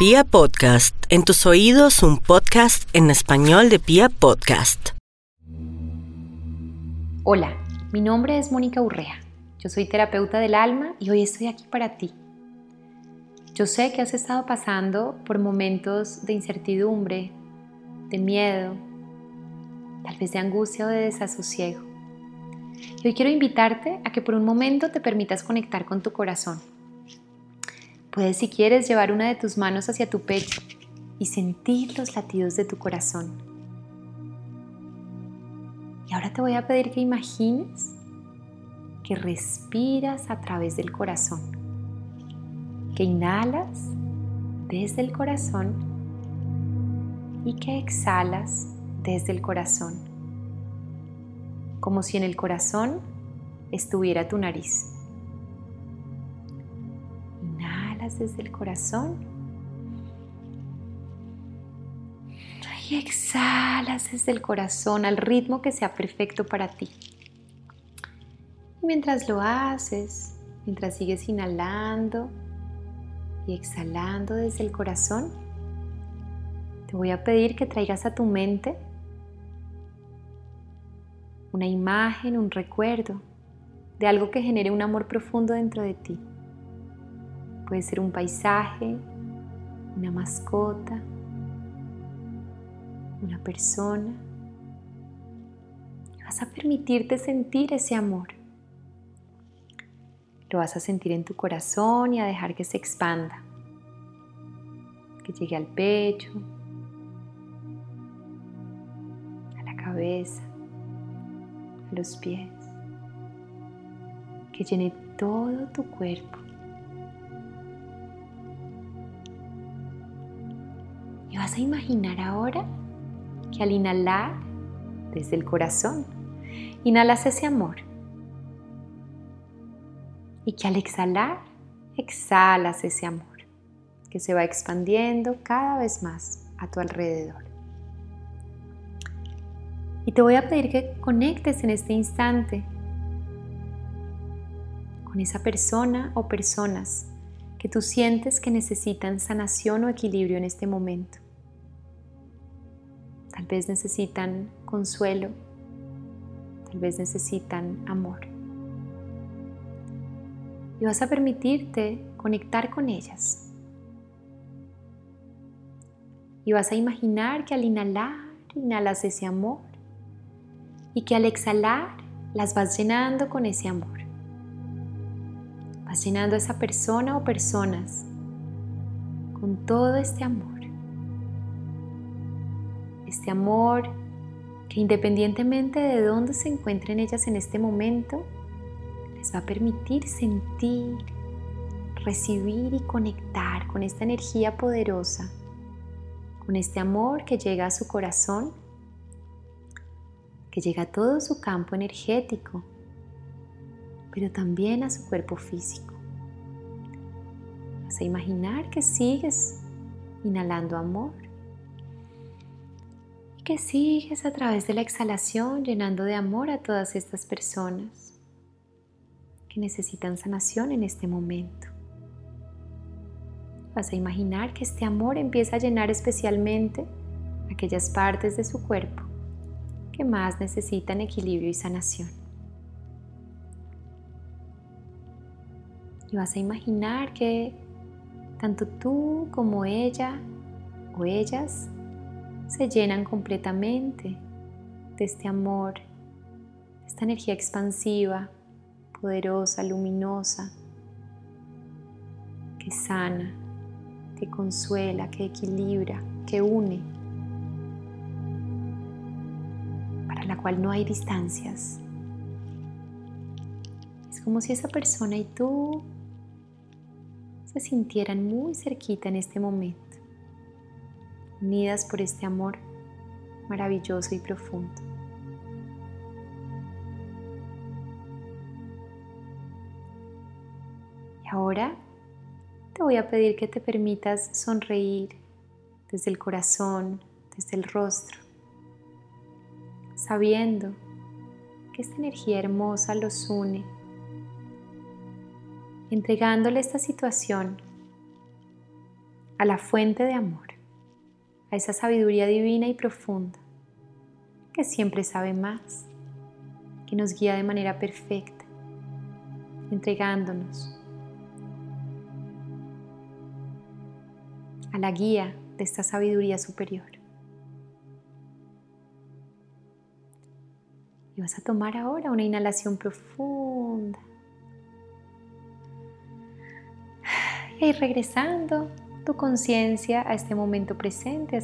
Pia Podcast, en tus oídos un podcast en español de Pia Podcast. Hola, mi nombre es Mónica Urrea. Yo soy terapeuta del alma y hoy estoy aquí para ti. Yo sé que has estado pasando por momentos de incertidumbre, de miedo, tal vez de angustia o de desasosiego. Y hoy quiero invitarte a que por un momento te permitas conectar con tu corazón Puedes, si quieres, llevar una de tus manos hacia tu pecho y sentir los latidos de tu corazón. Y ahora te voy a pedir que imagines que respiras a través del corazón, que inhalas desde el corazón y que exhalas desde el corazón, como si en el corazón estuviera tu nariz. Desde el corazón. Y exhalas desde el corazón al ritmo que sea perfecto para ti. Y mientras lo haces, mientras sigues inhalando y exhalando desde el corazón, te voy a pedir que traigas a tu mente una imagen, un recuerdo de algo que genere un amor profundo dentro de ti. Puede ser un paisaje, una mascota, una persona. Vas a permitirte sentir ese amor. Lo vas a sentir en tu corazón y a dejar que se expanda, que llegue al pecho, a la cabeza, a los pies, que llene todo tu cuerpo. Vas a imaginar ahora que al inhalar desde el corazón, inhalas ese amor. Y que al exhalar, exhalas ese amor, que se va expandiendo cada vez más a tu alrededor. Y te voy a pedir que conectes en este instante con esa persona o personas que tú sientes que necesitan sanación o equilibrio en este momento. Tal vez necesitan consuelo, tal vez necesitan amor. Y vas a permitirte conectar con ellas. Y vas a imaginar que al inhalar, inhalas ese amor. Y que al exhalar, las vas llenando con ese amor. Vas llenando a esa persona o personas con todo este amor este amor que independientemente de dónde se encuentren ellas en este momento, les va a permitir sentir, recibir y conectar con esta energía poderosa, con este amor que llega a su corazón, que llega a todo su campo energético, pero también a su cuerpo físico. Vas a imaginar que sigues inhalando amor que sigues a través de la exhalación llenando de amor a todas estas personas que necesitan sanación en este momento. Vas a imaginar que este amor empieza a llenar especialmente aquellas partes de su cuerpo que más necesitan equilibrio y sanación. Y vas a imaginar que tanto tú como ella o ellas se llenan completamente de este amor, de esta energía expansiva, poderosa, luminosa, que sana, que consuela, que equilibra, que une, para la cual no hay distancias. Es como si esa persona y tú se sintieran muy cerquita en este momento unidas por este amor maravilloso y profundo. Y ahora te voy a pedir que te permitas sonreír desde el corazón, desde el rostro, sabiendo que esta energía hermosa los une, entregándole esta situación a la fuente de amor, a esa sabiduría divina y profunda que siempre sabe más, que nos guía de manera perfecta, entregándonos a la guía de esta sabiduría superior. Y vas a tomar ahora una inhalación profunda. Y regresando tu conciencia a este momento presente,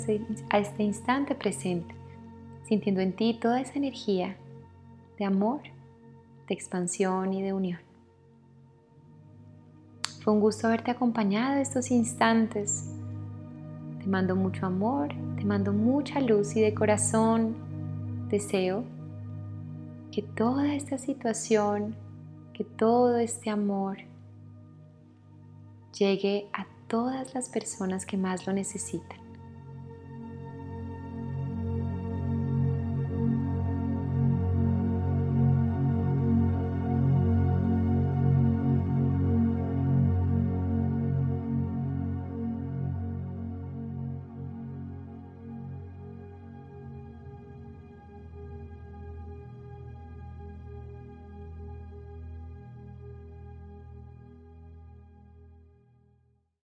a este instante presente, sintiendo en ti toda esa energía de amor, de expansión y de unión. Fue un gusto haberte acompañado estos instantes. Te mando mucho amor, te mando mucha luz y de corazón deseo que toda esta situación, que todo este amor llegue a todas las personas que más lo necesitan.